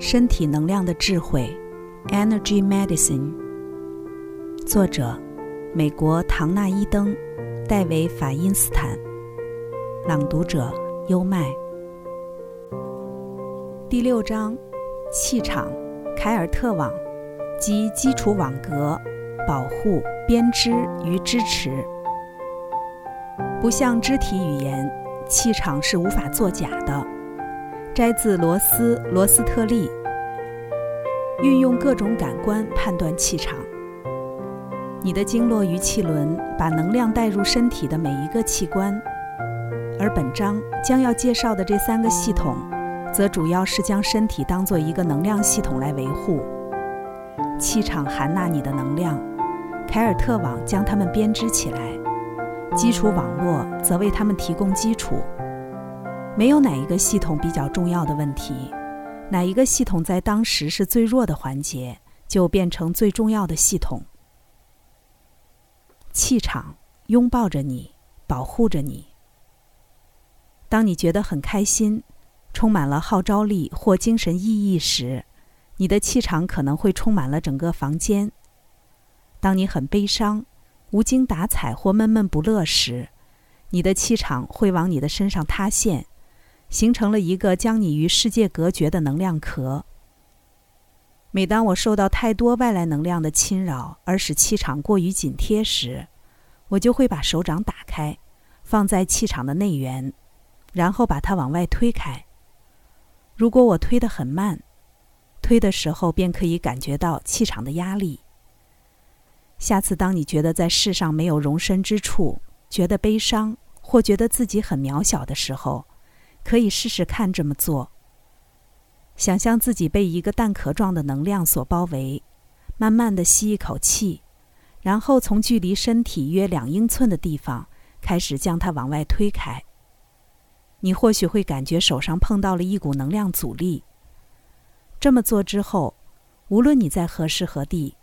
身体能量的智慧，Energy Medicine。作者：美国唐纳伊登、戴维法因斯坦。朗读者：优麦。第六章：气场、凯尔特网及基础网格、保护、编织与支持。不像肢体语言，气场是无法作假的。摘自罗斯·罗斯特利。运用各种感官判断气场。你的经络与气轮把能量带入身体的每一个器官，而本章将要介绍的这三个系统，则主要是将身体当做一个能量系统来维护。气场含纳你的能量，凯尔特网将它们编织起来，基础网络则为它们提供基础。没有哪一个系统比较重要的问题。哪一个系统在当时是最弱的环节，就变成最重要的系统。气场拥抱着你，保护着你。当你觉得很开心，充满了号召力或精神意义时，你的气场可能会充满了整个房间。当你很悲伤、无精打采或闷闷不乐时，你的气场会往你的身上塌陷。形成了一个将你与世界隔绝的能量壳。每当我受到太多外来能量的侵扰，而使气场过于紧贴时，我就会把手掌打开，放在气场的内缘，然后把它往外推开。如果我推得很慢，推的时候便可以感觉到气场的压力。下次当你觉得在世上没有容身之处，觉得悲伤，或觉得自己很渺小的时候，可以试试看这么做。想象自己被一个蛋壳状的能量所包围，慢慢的吸一口气，然后从距离身体约两英寸的地方开始将它往外推开。你或许会感觉手上碰到了一股能量阻力。这么做之后，无论你在何时何地，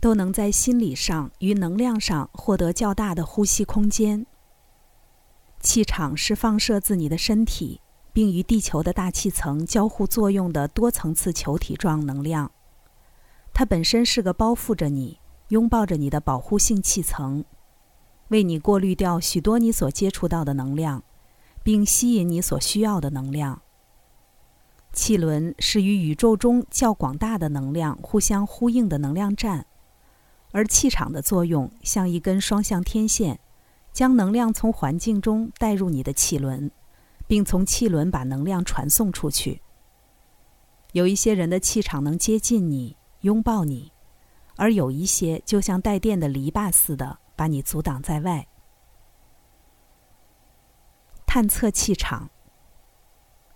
都能在心理上与能量上获得较大的呼吸空间。气场是放射自你的身体，并与地球的大气层交互作用的多层次球体状能量。它本身是个包覆着你、拥抱着你的保护性气层，为你过滤掉许多你所接触到的能量，并吸引你所需要的能量。气轮是与宇宙中较广大的能量互相呼应的能量站，而气场的作用像一根双向天线。将能量从环境中带入你的气轮，并从气轮把能量传送出去。有一些人的气场能接近你、拥抱你，而有一些就像带电的篱笆似的，把你阻挡在外。探测气场。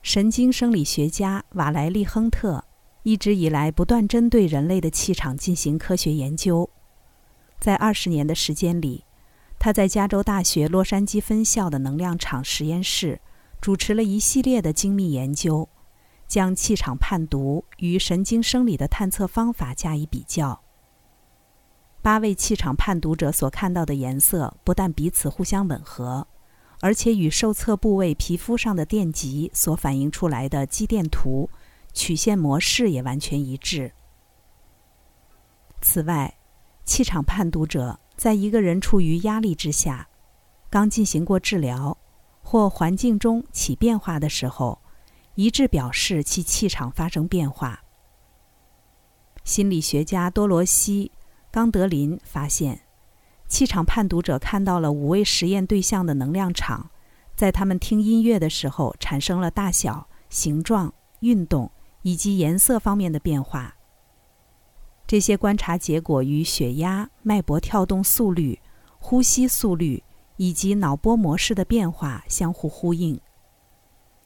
神经生理学家瓦莱利·亨特一直以来不断针对人类的气场进行科学研究，在二十年的时间里。他在加州大学洛杉矶分校的能量场实验室主持了一系列的精密研究，将气场判读与神经生理的探测方法加以比较。八位气场判读者所看到的颜色不但彼此互相吻合，而且与受测部位皮肤上的电极所反映出来的肌电图曲线模式也完全一致。此外，气场判读者。在一个人处于压力之下，刚进行过治疗，或环境中起变化的时候，一致表示其气场发生变化。心理学家多罗西·冈德林发现，气场判读者看到了五位实验对象的能量场，在他们听音乐的时候产生了大小、形状、运动以及颜色方面的变化。这些观察结果与血压、脉搏跳动速率、呼吸速率以及脑波模式的变化相互呼应。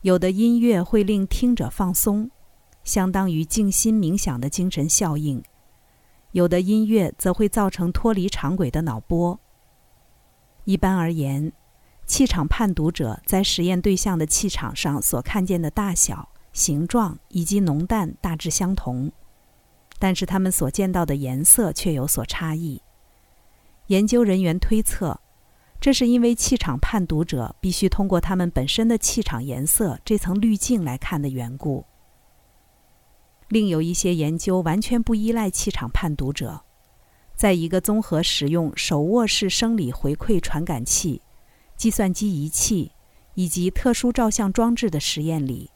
有的音乐会令听者放松，相当于静心冥想的精神效应；有的音乐则会造成脱离常轨的脑波。一般而言，气场判读者在实验对象的气场上所看见的大小、形状以及浓淡大致相同。但是他们所见到的颜色却有所差异。研究人员推测，这是因为气场判读者必须通过他们本身的气场颜色这层滤镜来看的缘故。另有一些研究完全不依赖气场判读者，在一个综合使用手握式生理回馈传感器、计算机仪器以及特殊照相装置的实验里，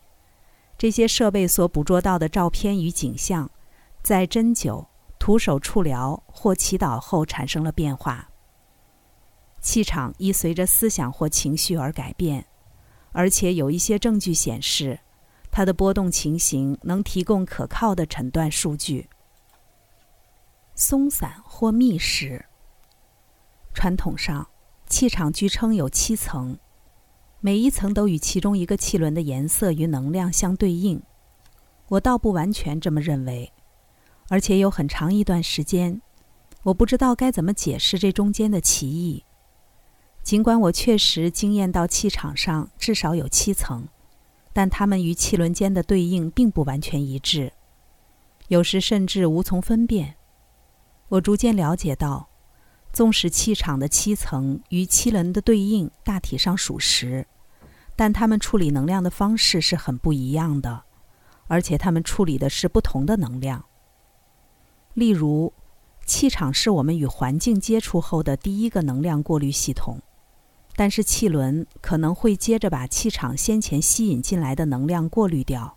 这些设备所捕捉到的照片与景象，在针灸、徒手触疗或祈祷后产生了变化。气场亦随着思想或情绪而改变，而且有一些证据显示。它的波动情形能提供可靠的诊断数据。松散或密实。传统上，气场据称有七层，每一层都与其中一个气轮的颜色与能量相对应。我倒不完全这么认为，而且有很长一段时间，我不知道该怎么解释这中间的歧义。尽管我确实经验到气场上至少有七层。但它们与气轮间的对应并不完全一致，有时甚至无从分辨。我逐渐了解到，纵使气场的七层与七轮的对应大体上属实，但它们处理能量的方式是很不一样的，而且它们处理的是不同的能量。例如，气场是我们与环境接触后的第一个能量过滤系统。但是气轮可能会接着把气场先前吸引进来的能量过滤掉。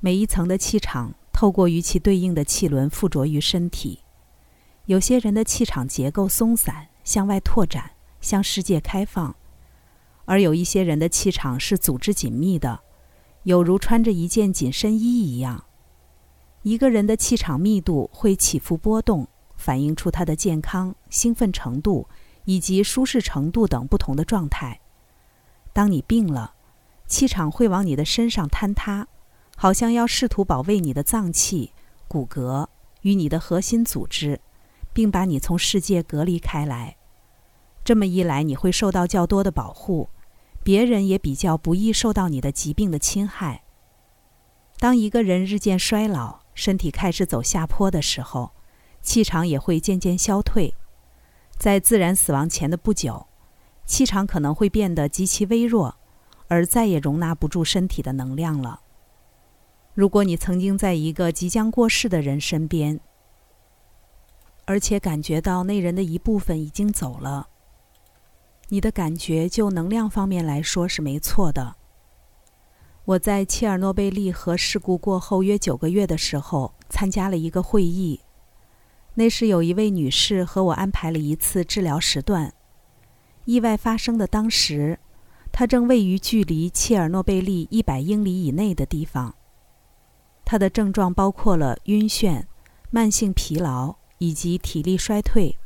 每一层的气场透过与其对应的气轮附着于身体。有些人的气场结构松散，向外拓展，向世界开放；而有一些人的气场是组织紧密的，有如穿着一件紧身衣一样。一个人的气场密度会起伏波动，反映出他的健康、兴奋程度。以及舒适程度等不同的状态。当你病了，气场会往你的身上坍塌，好像要试图保卫你的脏器、骨骼与你的核心组织，并把你从世界隔离开来。这么一来，你会受到较多的保护，别人也比较不易受到你的疾病的侵害。当一个人日渐衰老，身体开始走下坡的时候，气场也会渐渐消退。在自然死亡前的不久，气场可能会变得极其微弱，而再也容纳不住身体的能量了。如果你曾经在一个即将过世的人身边，而且感觉到那人的一部分已经走了，你的感觉就能量方面来说是没错的。我在切尔诺贝利核事故过后约九个月的时候，参加了一个会议。那时有一位女士和我安排了一次治疗时段。意外发生的当时，她正位于距离切尔诺贝利一百英里以内的地方。她的症状包括了晕眩、慢性疲劳以及体力衰退。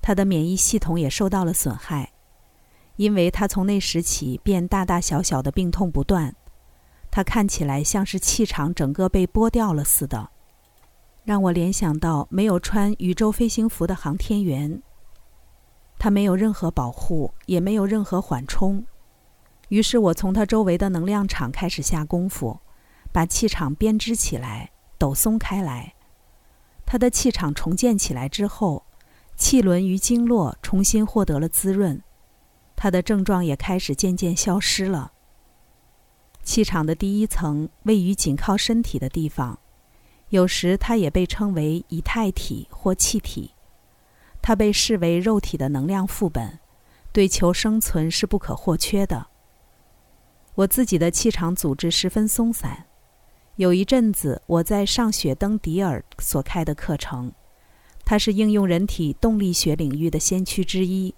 她的免疫系统也受到了损害，因为她从那时起便大大小小的病痛不断。他看起来像是气场整个被剥掉了似的。让我联想到没有穿宇宙飞行服的航天员。他没有任何保护，也没有任何缓冲。于是我从他周围的能量场开始下功夫，把气场编织起来，抖松开来。他的气场重建起来之后，气轮与经络重新获得了滋润，他的症状也开始渐渐消失了。气场的第一层位于紧靠身体的地方。有时，它也被称为以太体或气体。它被视为肉体的能量副本，对求生存是不可或缺的。我自己的气场组织十分松散。有一阵子，我在上雪登迪尔所开的课程，他是应用人体动力学领域的先驱之一。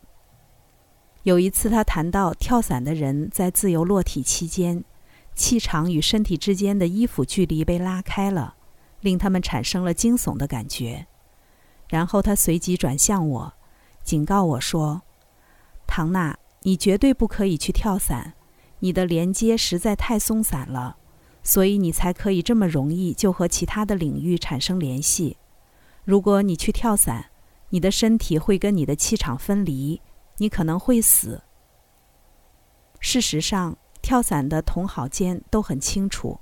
有一次，他谈到跳伞的人在自由落体期间，气场与身体之间的衣服距离被拉开了。令他们产生了惊悚的感觉，然后他随即转向我，警告我说：“唐娜，你绝对不可以去跳伞，你的连接实在太松散了，所以你才可以这么容易就和其他的领域产生联系。如果你去跳伞，你的身体会跟你的气场分离，你可能会死。”事实上，跳伞的同好间都很清楚。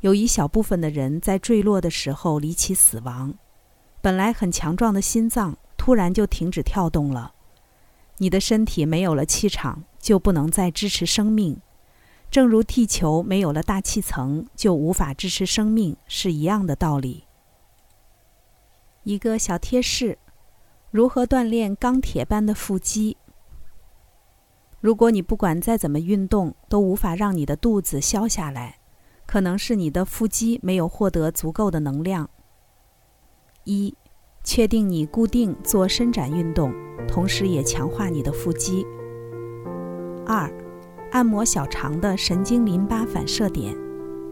有一小部分的人在坠落的时候离奇死亡，本来很强壮的心脏突然就停止跳动了。你的身体没有了气场，就不能再支持生命。正如地球没有了大气层就无法支持生命是一样的道理。一个小贴士：如何锻炼钢铁般的腹肌？如果你不管再怎么运动都无法让你的肚子消下来，可能是你的腹肌没有获得足够的能量。一，确定你固定做伸展运动，同时也强化你的腹肌。二。按摩小肠的神经淋巴反射点，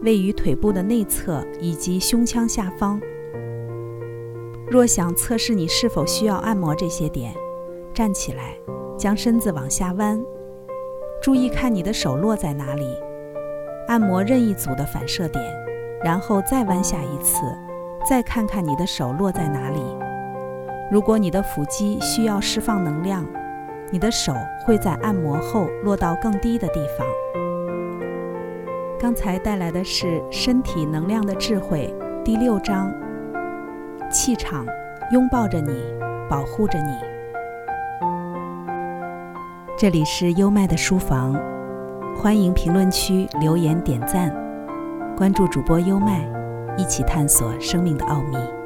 位于腿部的内侧以及胸腔下方。若想测试你是否需要按摩这些点，站起来，将身子往下弯，注意看你的手落在哪里，按摩任意组的反射点，然后再弯下一次，再看看你的手落在哪里。如果你的腹肌需要释放能量，你的手会在按摩后落到更低的地方。刚才带来的是《身体能量的智慧》第六章：气场拥抱着你，保护着你。这里是优麦的书房，欢迎评论区留言点赞，关注主播优麦，一起探索生命的奥秘。